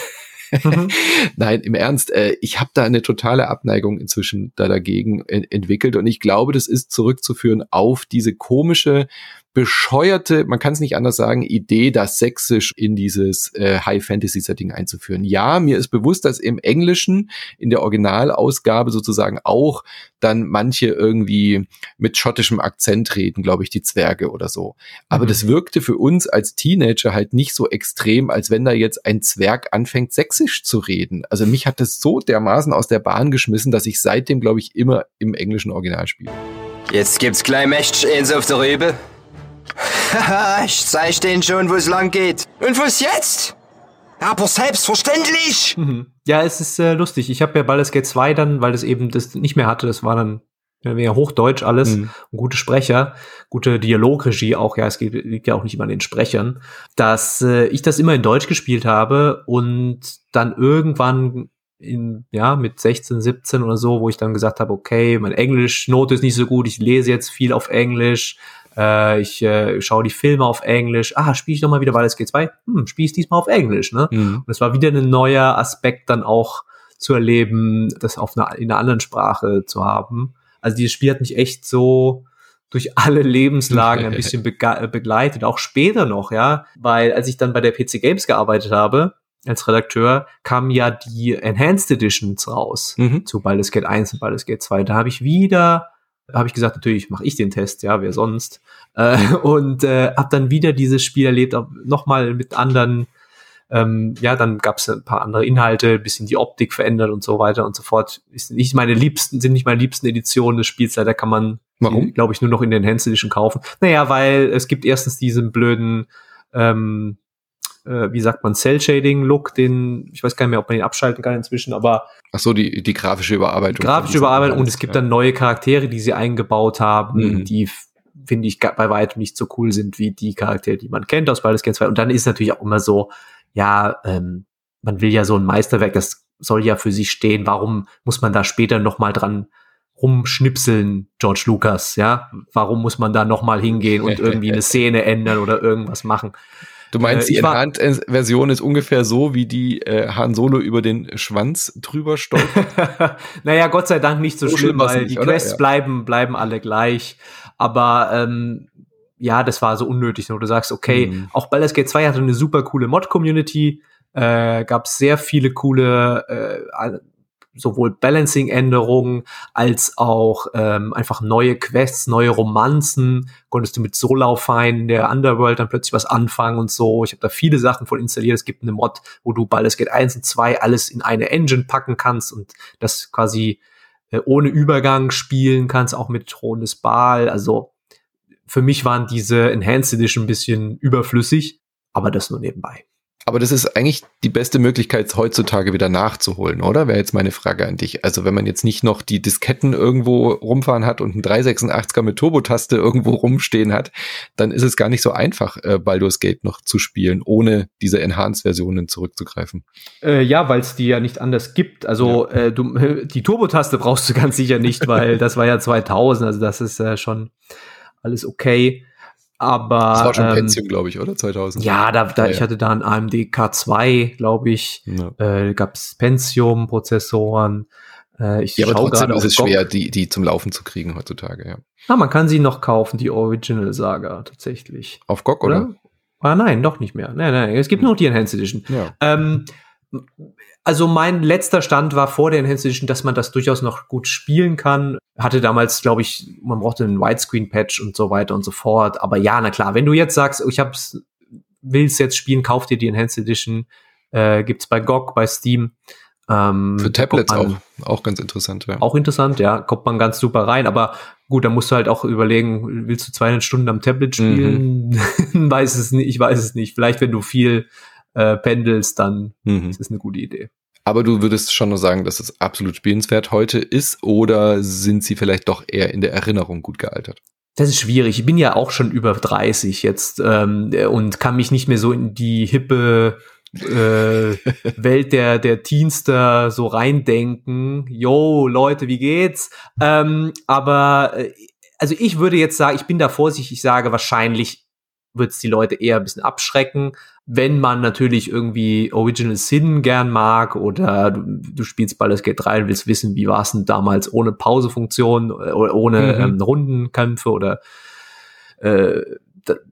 Mhm. Nein, im Ernst, äh, ich habe da eine totale Abneigung inzwischen da dagegen ent entwickelt und ich glaube, das ist zurückzuführen auf diese komische bescheuerte, man kann es nicht anders sagen, Idee, das Sächsisch in dieses äh, High-Fantasy-Setting einzuführen. Ja, mir ist bewusst, dass im Englischen, in der Originalausgabe sozusagen auch dann manche irgendwie mit schottischem Akzent reden, glaube ich, die Zwerge oder so. Aber mhm. das wirkte für uns als Teenager halt nicht so extrem, als wenn da jetzt ein Zwerg anfängt, Sächsisch zu reden. Also mich hat das so dermaßen aus der Bahn geschmissen, dass ich seitdem, glaube ich, immer im englischen Original spiele. Jetzt gibt's gleich mächtig eins auf der Rübe. Haha, ich zeig denen schon, wo es lang geht. Und was jetzt? Aber selbstverständlich! Mhm. Ja, es ist äh, lustig. Ich habe ja Baldur's Gate 2 dann, weil es eben das nicht mehr hatte, das war dann mehr Hochdeutsch alles, mhm. gute Sprecher, gute Dialogregie auch, ja, es geht, liegt ja auch nicht immer an den Sprechern, dass äh, ich das immer in Deutsch gespielt habe und dann irgendwann in, ja, mit 16, 17 oder so, wo ich dann gesagt habe, okay, mein Englisch-Note ist nicht so gut, ich lese jetzt viel auf Englisch, äh, ich äh, schaue die Filme auf Englisch. Ah, spiele ich noch mal wieder Baldur's Gate 2? Hm, spiele ich diesmal auf Englisch, ne? Mhm. Und es war wieder ein neuer Aspekt dann auch zu erleben, das auf einer, in einer anderen Sprache zu haben. Also dieses Spiel hat mich echt so durch alle Lebenslagen ein bisschen begleitet, auch später noch, ja, weil als ich dann bei der PC Games gearbeitet habe, als Redakteur, kamen ja die Enhanced Editions raus mhm. zu Baldur's Gate 1 und Baldur's Gate 2. Da habe ich wieder habe ich gesagt, natürlich mache ich den Test, ja, wer sonst. Äh, und äh, habe dann wieder dieses Spiel erlebt, nochmal mit anderen, ähm, ja, dann gab es ein paar andere Inhalte, bisschen die Optik verändert und so weiter und so fort. Ist nicht meine liebsten, sind nicht meine liebsten Editionen des Spiels, leider kann man? Glaube ich, nur noch in den Enhanced Edition kaufen. Naja, weil es gibt erstens diesen blöden, ähm, äh, wie sagt man, Cell-Shading-Look, den, ich weiß gar nicht mehr, ob man ihn abschalten kann inzwischen, aber. Ach so, die, die grafische Überarbeitung. Die grafische Überarbeitung und es gibt ja. dann neue Charaktere, die sie eingebaut haben, mhm. die finde ich bei weitem nicht so cool sind wie die Charaktere, die man kennt aus Baldur's Gate 2. Und dann ist natürlich auch immer so, ja, ähm, man will ja so ein Meisterwerk, das soll ja für sich stehen. Warum muss man da später noch mal dran rumschnipseln, George Lucas, ja? Warum muss man da noch mal hingehen und irgendwie eine Szene ändern oder irgendwas machen? Du meinst, äh, die Enhanced-Version ist ungefähr so, wie die äh, Han Solo über den Schwanz drüber stolpert? naja, Gott sei Dank nicht so, so schlimm, weil nicht, die Quests ja. bleiben, bleiben alle gleich. Aber ähm, ja, das war so unnötig. Wo du sagst, okay, mhm. auch Baldur's Gate 2 hatte eine super coole Mod-Community, äh, gab sehr viele coole äh, sowohl Balancing-Änderungen als auch ähm, einfach neue Quests, neue Romanzen. Konntest du mit Solaufein in der Underworld dann plötzlich was anfangen und so. Ich habe da viele Sachen von installiert. Es gibt eine Mod, wo du Baldur's Gate 1 und 2 alles in eine Engine packen kannst und das quasi äh, ohne Übergang spielen kannst, auch mit Thron des Baal. Also für mich waren diese Enhanced Edition ein bisschen überflüssig, aber das nur nebenbei. Aber das ist eigentlich die beste Möglichkeit, heutzutage wieder nachzuholen, oder? Wäre jetzt meine Frage an dich. Also wenn man jetzt nicht noch die Disketten irgendwo rumfahren hat und einen 386er mit Turbotaste irgendwo rumstehen hat, dann ist es gar nicht so einfach, äh, Baldur's Gate noch zu spielen, ohne diese Enhanced-Versionen zurückzugreifen. Äh, ja, weil es die ja nicht anders gibt. Also ja. äh, du, die Turbotaste brauchst du ganz sicher nicht, weil das war ja 2000, also das ist äh, schon alles okay. Aber. Das war schon ähm, Pentium, glaube ich, oder? 2000? Ja, da, da, ja, ich hatte da ein AMD K2, glaube ich. Ja. Äh, gab es Pentium-Prozessoren. Äh, ich ja, aber trotzdem ist es schwer, die, die zum Laufen zu kriegen heutzutage, ja. Na, man kann sie noch kaufen, die Original Saga, tatsächlich. Auf GOG, oder? oder? Ah, nein, doch nicht mehr. Nein, nein, es gibt nur noch die Enhanced Edition. Ja. Ähm, also mein letzter Stand war vor der Enhanced Edition, dass man das durchaus noch gut spielen kann. Hatte damals, glaube ich, man brauchte einen Widescreen-Patch und so weiter und so fort. Aber ja, na klar, wenn du jetzt sagst, ich hab's, will's jetzt spielen, kauf dir die Enhanced Edition. Äh, gibt's bei GOG, bei Steam. Ähm, Für Tablets man, auch, auch ganz interessant, ja. Auch interessant, ja, kommt man ganz super rein. Aber gut, da musst du halt auch überlegen, willst du 200 Stunden am Tablet spielen? Mhm. weiß es nicht, ich weiß es nicht. Vielleicht, wenn du viel äh, pendelst, dann mhm. ist es eine gute Idee. Aber du würdest schon nur sagen, dass es absolut spielenswert heute ist oder sind sie vielleicht doch eher in der Erinnerung gut gealtert? Das ist schwierig. Ich bin ja auch schon über 30 jetzt ähm, und kann mich nicht mehr so in die hippe äh, Welt der, der Teenster so reindenken. Yo, Leute, wie geht's? Ähm, aber äh, also ich würde jetzt sagen, ich bin da vorsichtig, ich sage, wahrscheinlich wird es die Leute eher ein bisschen abschrecken. Wenn man natürlich irgendwie Original Sin gern mag oder du, du spielst Baldur's Gate 3 und willst wissen, wie war es denn damals ohne Pausefunktion oder äh, ohne mhm. ähm, Rundenkämpfe oder äh,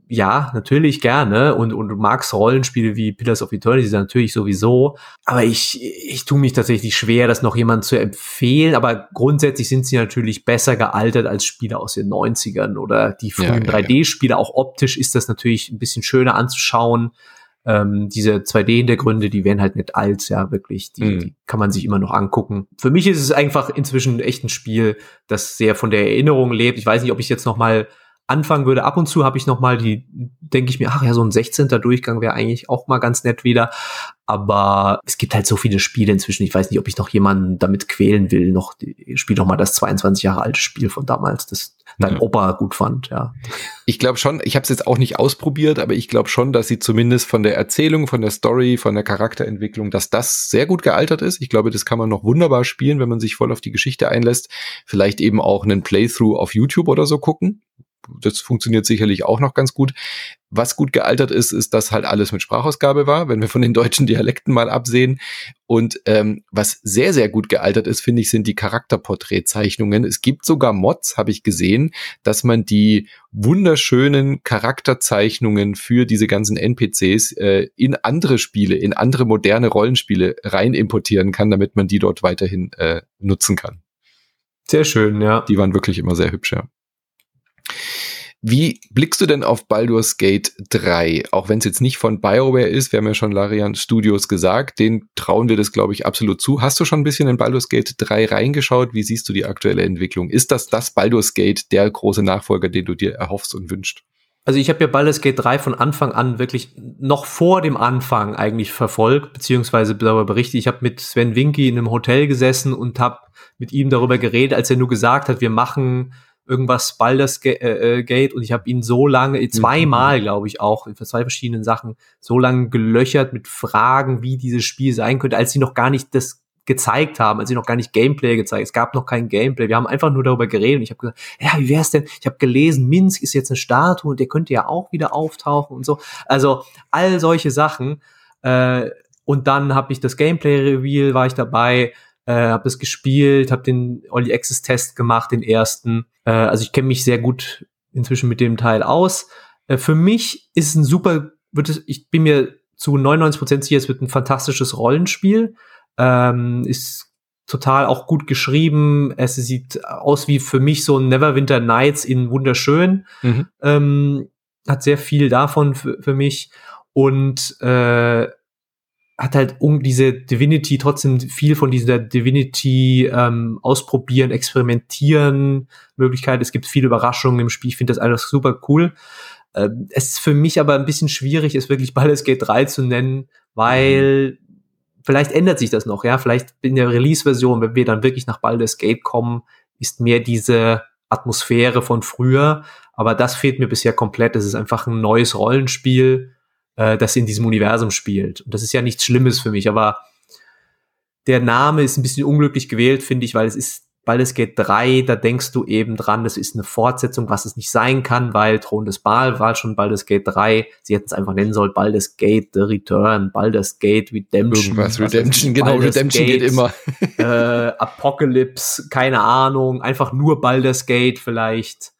ja, natürlich gerne und, und du magst Rollenspiele wie Pillars of Eternity natürlich sowieso, aber ich, ich tue mich tatsächlich schwer, das noch jemand zu empfehlen, aber grundsätzlich sind sie natürlich besser gealtert als Spiele aus den 90ern oder die frühen ja, ja, 3D-Spiele, auch optisch ist das natürlich ein bisschen schöner anzuschauen, ähm, diese 2D-Hintergründe, die werden halt nicht alt, ja, wirklich. Die, mhm. die kann man sich immer noch angucken. Für mich ist es einfach inzwischen echt ein Spiel, das sehr von der Erinnerung lebt. Ich weiß nicht, ob ich jetzt noch mal anfangen würde. Ab und zu habe ich noch mal die, denke ich mir, ach ja, so ein 16. Durchgang wäre eigentlich auch mal ganz nett wieder. Aber es gibt halt so viele Spiele inzwischen. Ich weiß nicht, ob ich noch jemanden damit quälen will. Noch, spiel doch mal das 22 Jahre alte Spiel von damals, das dein ja. Opa gut fand, ja. Ich glaube schon, ich habe es jetzt auch nicht ausprobiert, aber ich glaube schon, dass sie zumindest von der Erzählung, von der Story, von der Charakterentwicklung, dass das sehr gut gealtert ist. Ich glaube, das kann man noch wunderbar spielen, wenn man sich voll auf die Geschichte einlässt. Vielleicht eben auch einen Playthrough auf YouTube oder so gucken das funktioniert sicherlich auch noch ganz gut. Was gut gealtert ist, ist, dass halt alles mit Sprachausgabe war, wenn wir von den deutschen Dialekten mal absehen. Und ähm, was sehr, sehr gut gealtert ist, finde ich, sind die Charakterporträtzeichnungen. Es gibt sogar Mods, habe ich gesehen, dass man die wunderschönen Charakterzeichnungen für diese ganzen NPCs äh, in andere Spiele, in andere moderne Rollenspiele rein importieren kann, damit man die dort weiterhin äh, nutzen kann. Sehr schön, ja. Die waren wirklich immer sehr hübsch, ja. Wie blickst du denn auf Baldur's Gate 3? Auch wenn es jetzt nicht von BioWare ist, wir haben ja schon Larian Studios gesagt, den trauen wir das, glaube ich, absolut zu. Hast du schon ein bisschen in Baldur's Gate 3 reingeschaut? Wie siehst du die aktuelle Entwicklung? Ist das das Baldur's Gate, der große Nachfolger, den du dir erhoffst und wünschst? Also ich habe ja Baldur's Gate 3 von Anfang an wirklich noch vor dem Anfang eigentlich verfolgt, beziehungsweise darüber berichtet. Ich habe mit Sven Winky in einem Hotel gesessen und habe mit ihm darüber geredet, als er nur gesagt hat, wir machen irgendwas Baldur's äh, äh, Gate und ich habe ihn so lange, mhm. zweimal glaube ich auch, für zwei verschiedenen Sachen, so lange gelöchert mit Fragen, wie dieses Spiel sein könnte, als sie noch gar nicht das gezeigt haben, als sie noch gar nicht Gameplay gezeigt. Es gab noch kein Gameplay. Wir haben einfach nur darüber geredet und ich habe gesagt, ja, wie wär's denn? Ich habe gelesen, Minsk ist jetzt eine Statue und der könnte ja auch wieder auftauchen und so. Also all solche Sachen. Äh, und dann habe ich das Gameplay-Reveal, war ich dabei äh, habe das gespielt, habe den Early Access Test gemacht, den ersten. Äh, also ich kenne mich sehr gut inzwischen mit dem Teil aus. Äh, für mich ist es ein super, wird es, ich bin mir zu 99 Prozent sicher, es wird ein fantastisches Rollenspiel. Ähm, ist total auch gut geschrieben. Es sieht aus wie für mich so ein Neverwinter Nights in wunderschön. Mhm. Ähm, hat sehr viel davon für, für mich. Und äh, hat halt um diese Divinity trotzdem viel von dieser Divinity ähm, ausprobieren, experimentieren Möglichkeit. Es gibt viele Überraschungen im Spiel. Ich finde das alles super cool. Ähm, es ist für mich aber ein bisschen schwierig, es wirklich Baldur's Gate 3 zu nennen, weil vielleicht ändert sich das noch, ja. Vielleicht in der Release-Version, wenn wir dann wirklich nach Baldur's Gate kommen, ist mehr diese Atmosphäre von früher. Aber das fehlt mir bisher komplett. Es ist einfach ein neues Rollenspiel äh, das in diesem Universum spielt. Und das ist ja nichts Schlimmes für mich, aber der Name ist ein bisschen unglücklich gewählt, finde ich, weil es ist Baldur's Gate 3, da denkst du eben dran, das ist eine Fortsetzung, was es nicht sein kann, weil Thron des Baal war schon Baldur's Gate 3. Sie hätten es einfach nennen sollen, Baldur's Gate The Return, Baldur's Gate Redemption. Irgendwas Redemption, genau, Baldur's Redemption Gate, geht immer. äh, Apocalypse, keine Ahnung, einfach nur Baldur's Gate vielleicht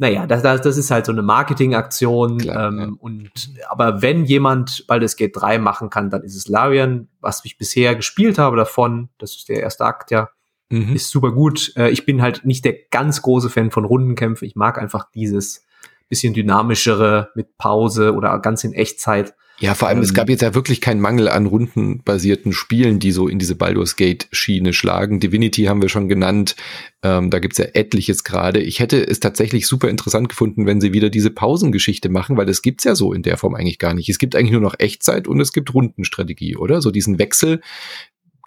naja, das, das, das ist halt so eine Marketingaktion. Ähm, ja. Und aber wenn jemand Baldur's Gate 3 machen kann, dann ist es Larian, was ich bisher gespielt habe davon. Das ist der erste Akt, ja. Mhm. Ist super gut. Äh, ich bin halt nicht der ganz große Fan von Rundenkämpfen. Ich mag einfach dieses bisschen dynamischere mit Pause oder ganz in Echtzeit. Ja, vor allem, ähm, es gab jetzt ja wirklich keinen Mangel an rundenbasierten Spielen, die so in diese Baldur's Gate-Schiene schlagen. Divinity haben wir schon genannt. Ähm, da gibt's ja etliches gerade. Ich hätte es tatsächlich super interessant gefunden, wenn sie wieder diese Pausengeschichte machen, weil das gibt's ja so in der Form eigentlich gar nicht. Es gibt eigentlich nur noch Echtzeit und es gibt Rundenstrategie, oder? So diesen Wechsel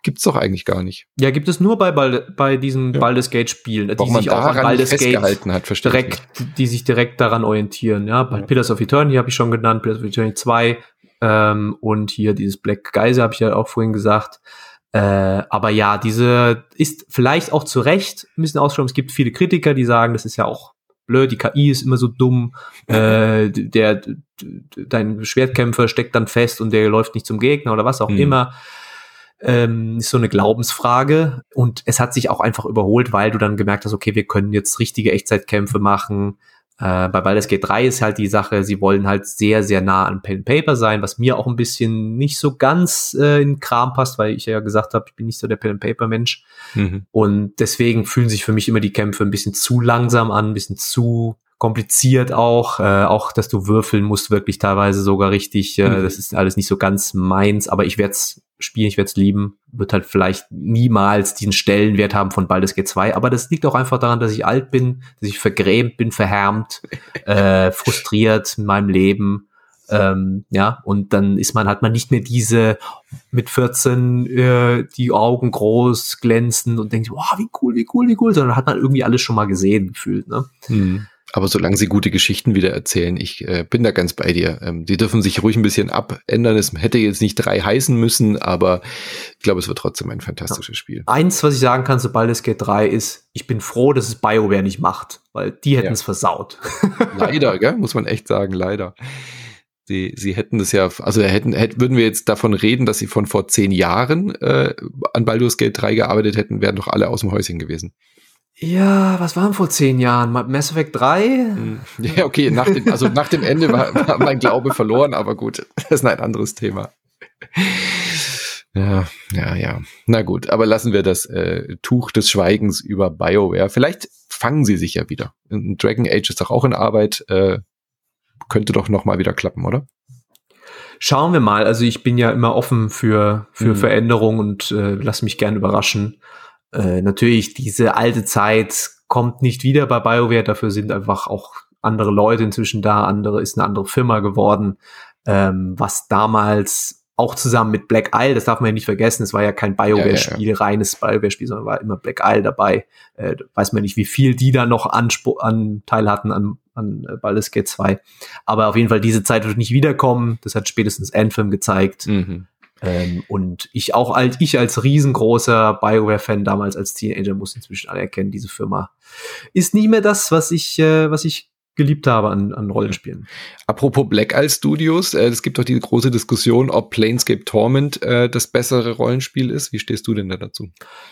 gibt's doch eigentlich gar nicht. Ja, gibt es nur bei, Bald bei diesen ja. Baldur's Gate Spielen, die sich auch an Baldur's Gate hat, direkt, die sich direkt daran orientieren. Ja, bei ja. Pillars of Eternity habe ich schon genannt, Pillars of Eternity 2 ähm, und hier dieses Black Geyser habe ich ja auch vorhin gesagt. Äh, aber ja, diese ist vielleicht auch zu Recht ein bisschen ausgesprochen. Es gibt viele Kritiker, die sagen, das ist ja auch blöd, die KI ist immer so dumm, äh, der, dein Schwertkämpfer steckt dann fest und der läuft nicht zum Gegner oder was auch mhm. immer. Ähm, ist so eine Glaubensfrage und es hat sich auch einfach überholt, weil du dann gemerkt hast, okay, wir können jetzt richtige Echtzeitkämpfe machen, äh, bei Baldur's Gate 3 ist halt die Sache, sie wollen halt sehr, sehr nah an Pen Paper sein, was mir auch ein bisschen nicht so ganz äh, in Kram passt, weil ich ja gesagt habe, ich bin nicht so der Pen Paper Mensch. Mhm. Und deswegen fühlen sich für mich immer die Kämpfe ein bisschen zu langsam an, ein bisschen zu kompliziert auch, äh, auch dass du würfeln musst, wirklich teilweise sogar richtig. Äh, mhm. Das ist alles nicht so ganz meins, aber ich werde es spielen, ich werde es lieben. Wird halt vielleicht niemals diesen Stellenwert haben von Baldur's Gate 2, aber das liegt auch einfach daran, dass ich alt bin, dass ich vergrämt bin, verhärmt, äh, frustriert in meinem Leben. Ähm, ja, und dann ist man, hat man nicht mehr diese mit 14 äh, die Augen groß glänzen und denkt, wow, wie cool, wie cool, wie cool, sondern hat man irgendwie alles schon mal gesehen gefühlt. Ne? Mhm. Aber solange sie gute Geschichten wieder erzählen, ich äh, bin da ganz bei dir. Ähm, die dürfen sich ruhig ein bisschen abändern. Es hätte jetzt nicht drei heißen müssen, aber ich glaube, es wird trotzdem ein fantastisches ja. Spiel. Eins, was ich sagen kann, sobald es geht 3 ist, ich bin froh, dass es BioWare nicht macht, weil die hätten es ja. versaut. leider, gell? muss man echt sagen, leider. Sie, sie hätten das ja, also hätten, hätten, würden wir jetzt davon reden, dass sie von vor zehn Jahren äh, an Baldur's Gate 3 gearbeitet hätten, wären doch alle aus dem Häuschen gewesen. Ja, was waren vor zehn Jahren? Mass Effect 3? Hm. Ja, okay, nach dem, also nach dem Ende war, war mein Glaube verloren, aber gut, das ist ein anderes Thema. Ja, ja, ja. Na gut, aber lassen wir das äh, Tuch des Schweigens über BioWare. Vielleicht fangen sie sich ja wieder. Dragon Age ist doch auch in Arbeit, äh, könnte doch noch mal wieder klappen, oder? Schauen wir mal. Also ich bin ja immer offen für, für mhm. Veränderungen und äh, lass mich gern überraschen. Äh, natürlich, diese alte Zeit kommt nicht wieder bei BioWare. Dafür sind einfach auch andere Leute inzwischen da. Andere ist eine andere Firma geworden. Ähm, was damals auch zusammen mit Black Isle, das darf man ja nicht vergessen, es war ja kein BioWare-Spiel, ja, ja, ja. reines BioWare-Spiel, sondern war immer Black Isle dabei. Äh, weiß man nicht, wie viel die da noch Anspruch, Anteil hatten an, an äh, Baldur's Gate 2. Aber auf jeden Fall, diese Zeit wird nicht wiederkommen. Das hat spätestens Anthem gezeigt. Mhm. Ähm, und ich auch als ich als riesengroßer BioWare-Fan damals als Teenager muss inzwischen anerkennen, diese Firma ist nicht mehr das, was ich, äh, was ich geliebt habe an, an Rollenspielen. Apropos Black Isle Studios, äh, es gibt doch die große Diskussion, ob Planescape Torment äh, das bessere Rollenspiel ist. Wie stehst du denn da dazu?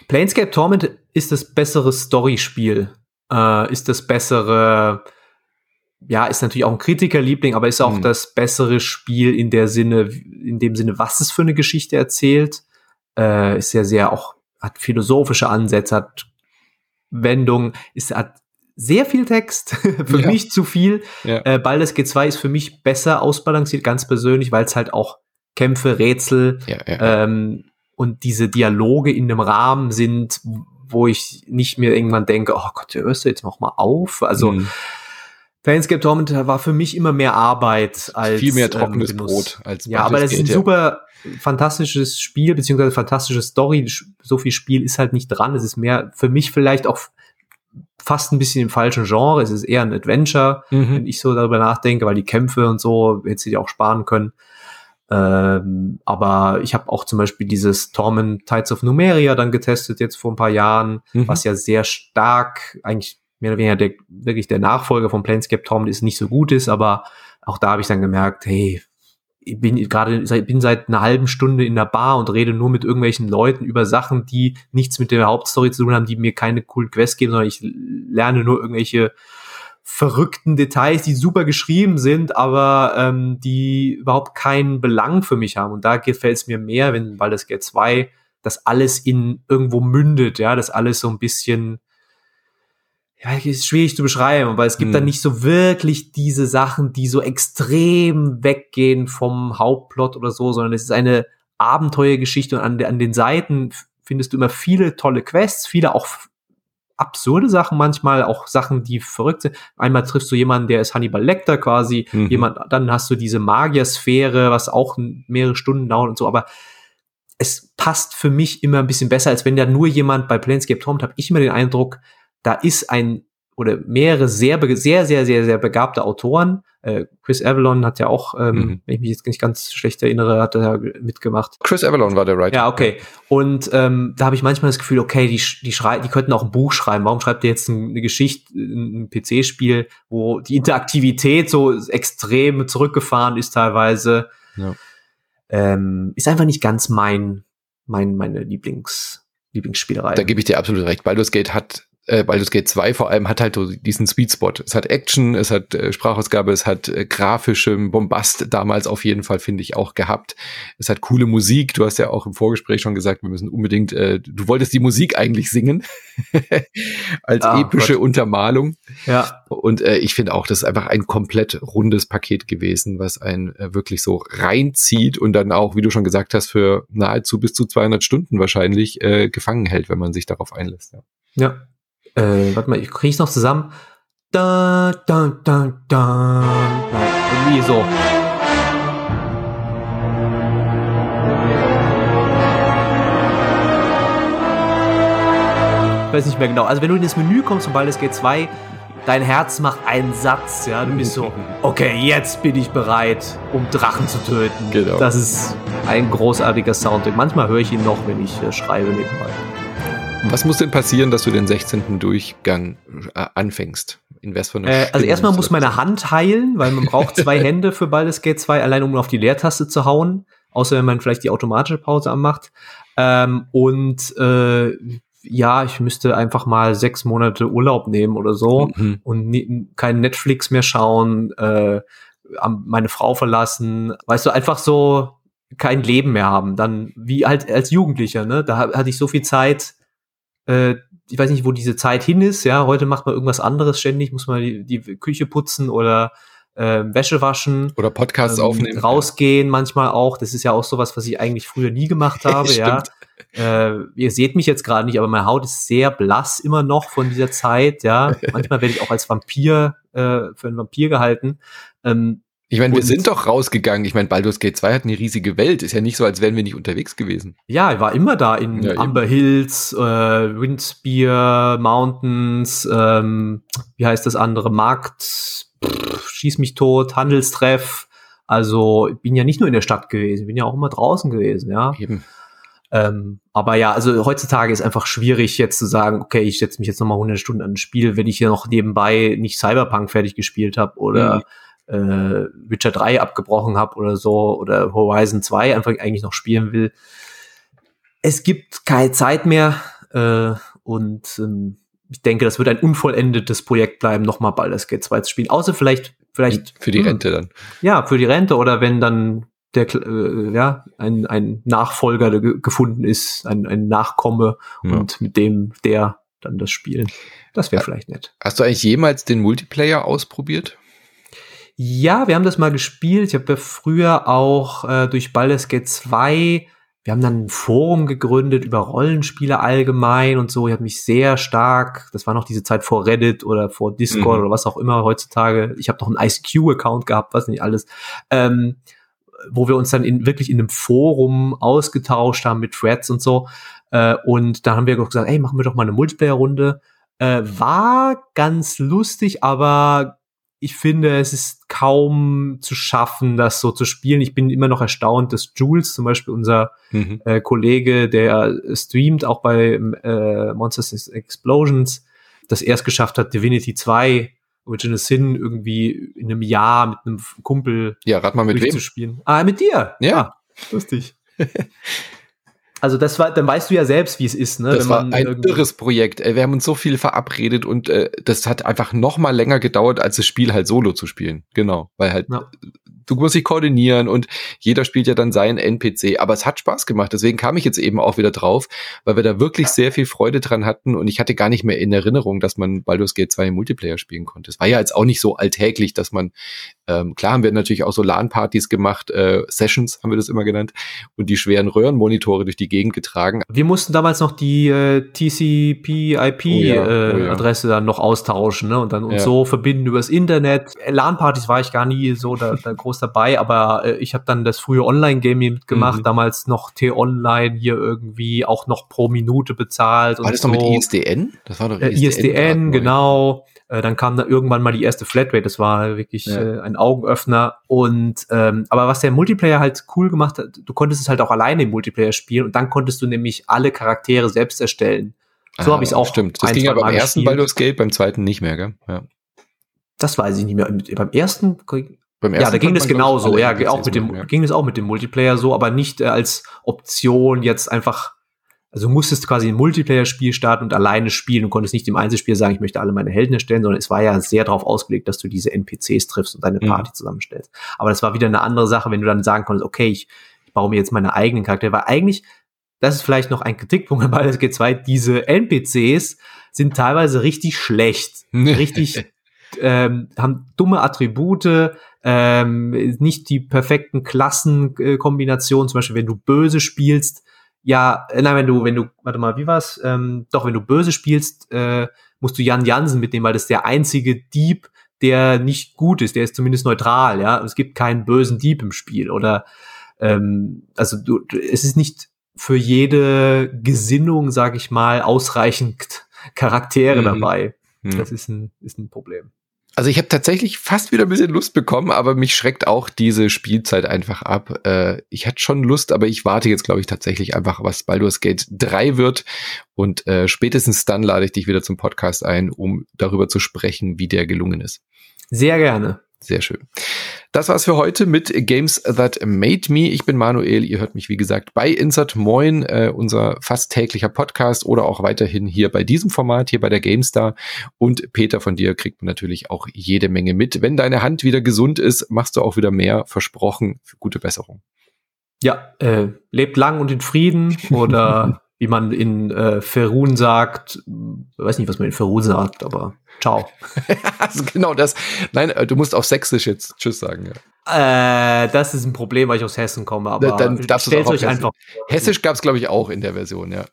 Planescape Torment ist das bessere Storyspiel, äh, ist das bessere, ja, ist natürlich auch ein Kritikerliebling, aber ist auch hm. das bessere Spiel in der Sinne, in dem Sinne, was es für eine Geschichte erzählt. Äh, ist ja sehr auch, hat philosophische Ansätze, hat Wendungen, ist, hat sehr viel Text, für ja. mich zu viel. Ja. Äh, Baldur's G2 ist für mich besser ausbalanciert, ganz persönlich, weil es halt auch Kämpfe, Rätsel ja, ähm, und diese Dialoge in dem Rahmen sind, wo ich nicht mehr irgendwann denke, oh Gott, hörst du jetzt noch mal auf? Also mhm. Planescape Torment war für mich immer mehr Arbeit als viel mehr trockenes ähm, Brot als ja, aber das ist ein super fantastisches Spiel beziehungsweise fantastische Story. So viel Spiel ist halt nicht dran. Es ist mehr für mich vielleicht auch fast ein bisschen im falschen Genre. Es ist eher ein Adventure, mhm. wenn ich so darüber nachdenke, weil die Kämpfe und so hätte sie auch sparen können. Ähm, aber ich habe auch zum Beispiel dieses Torment Tides of Numeria dann getestet jetzt vor ein paar Jahren, mhm. was ja sehr stark, eigentlich mehr oder weniger der, wirklich der Nachfolger von Planescape Torment ist, nicht so gut ist, aber auch da habe ich dann gemerkt, hey, ich bin gerade bin seit einer halben Stunde in der Bar und rede nur mit irgendwelchen Leuten über Sachen, die nichts mit der Hauptstory zu tun haben, die mir keine coolen Quests geben, sondern ich lerne nur irgendwelche verrückten Details, die super geschrieben sind, aber ähm, die überhaupt keinen Belang für mich haben. Und da gefällt es mir mehr, wenn Baldur's Gate 2 das alles in irgendwo mündet, ja, das alles so ein bisschen ja, ist schwierig zu beschreiben, weil es gibt hm. dann nicht so wirklich diese Sachen, die so extrem weggehen vom Hauptplot oder so, sondern es ist eine Abenteuergeschichte und an, an den Seiten findest du immer viele tolle Quests, viele auch absurde Sachen manchmal, auch Sachen, die verrückt sind. Einmal triffst du jemanden, der ist Hannibal Lecter quasi, mhm. jemand, dann hast du diese Magiersphäre, was auch mehrere Stunden dauert und so, aber es passt für mich immer ein bisschen besser, als wenn da nur jemand bei Planescape Torment, habe ich immer den Eindruck, da ist ein oder mehrere sehr, sehr, sehr, sehr, sehr begabte Autoren. Äh, Chris Avalon hat ja auch, ähm, mhm. wenn ich mich jetzt nicht ganz schlecht erinnere, hat er mitgemacht. Chris Avalon war der Writer. Ja, okay. Und ähm, da habe ich manchmal das Gefühl, okay, die, die, schrei die könnten auch ein Buch schreiben. Warum schreibt ihr jetzt eine Geschichte, ein PC-Spiel, wo die Interaktivität so extrem zurückgefahren ist teilweise? Ja. Ähm, ist einfach nicht ganz mein, mein, meine Lieblings, Lieblingsspielerei. Da gebe ich dir absolut recht. Baldur's Gate hat äh, Baldur's Gate 2 vor allem hat halt so diesen Sweet Spot. Es hat Action, es hat äh, Sprachausgabe, es hat äh, grafischem Bombast damals auf jeden Fall, finde ich, auch gehabt. Es hat coole Musik. Du hast ja auch im Vorgespräch schon gesagt, wir müssen unbedingt, äh, du wolltest die Musik eigentlich singen. als ah, epische Gott. Untermalung. Ja. Und äh, ich finde auch, das ist einfach ein komplett rundes Paket gewesen, was einen äh, wirklich so reinzieht und dann auch, wie du schon gesagt hast, für nahezu bis zu 200 Stunden wahrscheinlich äh, gefangen hält, wenn man sich darauf einlässt. Ja. ja äh, warte mal, ich kriege es noch zusammen. Da, da, da, da. Irgendwie so. Ich weiß nicht mehr genau. Also wenn du in das Menü kommst von Baldur's Gate 2, dein Herz macht einen Satz, ja, du bist so, okay, jetzt bin ich bereit, um Drachen zu töten. Genau. Das ist ein großartiger Soundtrack. Manchmal höre ich ihn noch, wenn ich äh, schreibe nebenbei. Was muss denn passieren, dass du den 16. Durchgang äh, anfängst? In was eine äh, Also erstmal muss meine Hand heilen, weil man braucht zwei Hände für Baldur's Gate 2, allein um auf die Leertaste zu hauen. Außer wenn man vielleicht die automatische Pause anmacht. Ähm, und äh, ja, ich müsste einfach mal sechs Monate Urlaub nehmen oder so mhm. und kein Netflix mehr schauen, äh, meine Frau verlassen, weißt du, einfach so kein Leben mehr haben. Dann wie halt als Jugendlicher, ne? Da hatte ich so viel Zeit, äh, ich weiß nicht, wo diese Zeit hin ist. Ja, heute macht man irgendwas anderes ständig, muss man die, die Küche putzen oder äh, Wäsche waschen. Oder Podcasts ähm, aufnehmen. Rausgehen ja. manchmal auch. Das ist ja auch sowas, was ich eigentlich früher nie gemacht habe, ja. Äh, ihr seht mich jetzt gerade nicht, aber meine Haut ist sehr blass immer noch von dieser Zeit, ja. Manchmal werde ich auch als Vampir, äh, für einen Vampir gehalten. Ähm, ich meine, wir sind doch rausgegangen. Ich meine, Baldur's Gate 2 hat eine riesige Welt. Ist ja nicht so, als wären wir nicht unterwegs gewesen. Ja, ich war immer da in ja, Amber eben. Hills, äh, Windspear, Mountains, ähm, wie heißt das andere? Markt, pff, Schieß mich tot, Handelstreff. Also ich bin ja nicht nur in der Stadt gewesen, bin ja auch immer draußen gewesen, ja. Eben. Ähm, aber ja, also heutzutage ist einfach schwierig jetzt zu sagen, okay, ich setze mich jetzt nochmal 100 Stunden an ein Spiel, wenn ich hier noch nebenbei nicht Cyberpunk fertig gespielt habe oder mhm äh, Witcher 3 abgebrochen habe oder so oder Horizon 2 einfach eigentlich noch spielen will. Es gibt keine Zeit mehr äh, und ähm, ich denke, das wird ein unvollendetes Projekt bleiben, nochmal Baldur's Gate 2 zu spielen. Außer vielleicht, vielleicht. Für die hm, Rente dann. Ja, für die Rente oder wenn dann der, äh, ja, ein, ein Nachfolger gefunden ist, ein, ein Nachkomme ja. und mit dem der dann das spielen. Das wäre vielleicht nett. Hast du eigentlich jemals den Multiplayer ausprobiert? Ja, wir haben das mal gespielt. Ich habe ja früher auch äh, durch Baldur's Gate 2, wir haben dann ein Forum gegründet über Rollenspiele allgemein und so. Ich habe mich sehr stark, das war noch diese Zeit vor Reddit oder vor Discord mhm. oder was auch immer heutzutage. Ich habe noch einen ICQ-Account gehabt, was nicht alles. Ähm, wo wir uns dann in, wirklich in einem Forum ausgetauscht haben mit Threads und so. Äh, und da haben wir gesagt, ey, machen wir doch mal eine Multiplayer-Runde. Äh, war ganz lustig, aber ich finde, es ist kaum zu schaffen, das so zu spielen. Ich bin immer noch erstaunt, dass Jules, zum Beispiel unser mhm. äh, Kollege, der streamt auch bei äh, Monsters Explosions, das erst geschafft hat, Divinity 2 Original Sin irgendwie in einem Jahr mit einem Kumpel ja, rat mal mit wem? zu spielen. Ah, mit dir. Ja, ah, lustig. Also das war, dann weißt du ja selbst, wie es ist, ne? Das war ein irres Projekt. Wir haben uns so viel verabredet und äh, das hat einfach noch mal länger gedauert, als das Spiel halt solo zu spielen. Genau, weil halt ja du musst dich koordinieren und jeder spielt ja dann seinen NPC. Aber es hat Spaß gemacht. Deswegen kam ich jetzt eben auch wieder drauf, weil wir da wirklich sehr viel Freude dran hatten und ich hatte gar nicht mehr in Erinnerung, dass man Baldur's Gate 2 im Multiplayer spielen konnte. Es war ja jetzt auch nicht so alltäglich, dass man, ähm, klar haben wir natürlich auch so LAN-Partys gemacht, äh, Sessions haben wir das immer genannt und die schweren Röhrenmonitore durch die Gegend getragen. Wir mussten damals noch die äh, TCP-IP-Adresse oh ja, oh ja. äh, dann noch austauschen ne? und dann uns ja. so verbinden übers Internet. LAN-Partys war ich gar nie so da, da groß dabei, aber äh, ich habe dann das frühe Online-Gaming mitgemacht, mhm. damals noch T-Online hier irgendwie auch noch pro Minute bezahlt. War das so. noch mit ISDN? Das war doch ISDN, äh, ISDN genau. Äh, dann kam da irgendwann mal die erste Flatrate, das war wirklich ja. äh, ein Augenöffner. Und ähm, aber was der Multiplayer halt cool gemacht hat, du konntest es halt auch alleine im Multiplayer spielen und dann konntest du nämlich alle Charaktere selbst erstellen. So ah, habe ich es auch. Stimmt. Das ging aber beim ersten Baldur's Gate, beim zweiten nicht mehr, gell? Ja. Das weiß ich nicht mehr. Beim ersten beim ersten ja, da ging es genauso, ja, auch mit dem, ja. ging es auch mit dem Multiplayer so, aber nicht äh, als Option jetzt einfach, also du musstest quasi ein Multiplayer-Spiel starten und alleine spielen und konntest nicht im Einzelspiel sagen, ich möchte alle meine Helden erstellen, sondern es war ja sehr darauf ausgelegt, dass du diese NPCs triffst und deine mhm. Party mhm. zusammenstellst. Aber das war wieder eine andere Sache, wenn du dann sagen konntest, okay, ich, ich baue mir jetzt meine eigenen Charaktere, weil eigentlich, das ist vielleicht noch ein Kritikpunkt bei Gate 2, diese NPCs sind teilweise richtig schlecht, richtig ähm, haben dumme Attribute, ähm, nicht die perfekten Klassenkombinationen, zum Beispiel wenn du böse spielst, ja, nein, wenn du, wenn du, warte mal, wie war's? Ähm, doch, wenn du böse spielst, äh, musst du Jan Jansen mitnehmen, weil das ist der einzige Dieb, der nicht gut ist, der ist zumindest neutral, ja. Es gibt keinen bösen Dieb im Spiel. Oder ähm, also du, es ist nicht für jede Gesinnung, sag ich mal, ausreichend Charaktere mhm. dabei. Mhm. Das ist ein, ist ein Problem. Also ich habe tatsächlich fast wieder ein bisschen Lust bekommen, aber mich schreckt auch diese Spielzeit einfach ab. Äh, ich hatte schon Lust, aber ich warte jetzt, glaube ich, tatsächlich einfach, was Baldur's Gate 3 wird. Und äh, spätestens dann lade ich dich wieder zum Podcast ein, um darüber zu sprechen, wie der gelungen ist. Sehr gerne. Sehr schön. Das war's für heute mit Games That Made Me. Ich bin Manuel. Ihr hört mich, wie gesagt, bei Insert Moin, äh, unser fast täglicher Podcast oder auch weiterhin hier bei diesem Format, hier bei der GameStar. Und Peter, von dir kriegt man natürlich auch jede Menge mit. Wenn deine Hand wieder gesund ist, machst du auch wieder mehr. Versprochen. Für gute Besserung. Ja, äh, lebt lang und in Frieden oder wie man in äh, Ferun sagt. Weiß nicht, was man in Ferun sagt, aber ciao. also genau das. Nein, äh, du musst auf Sächsisch jetzt Tschüss sagen. Ja. Äh, das ist ein Problem, weil ich aus Hessen komme. Aber dann darfst stellt auch euch Hessisch. einfach. Hessisch gab es, glaube ich, auch in der Version, ja.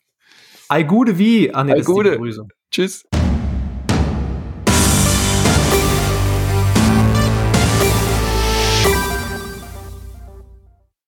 Ei Gude wie? Ah, nee, Gude. Begrüßung. Tschüss.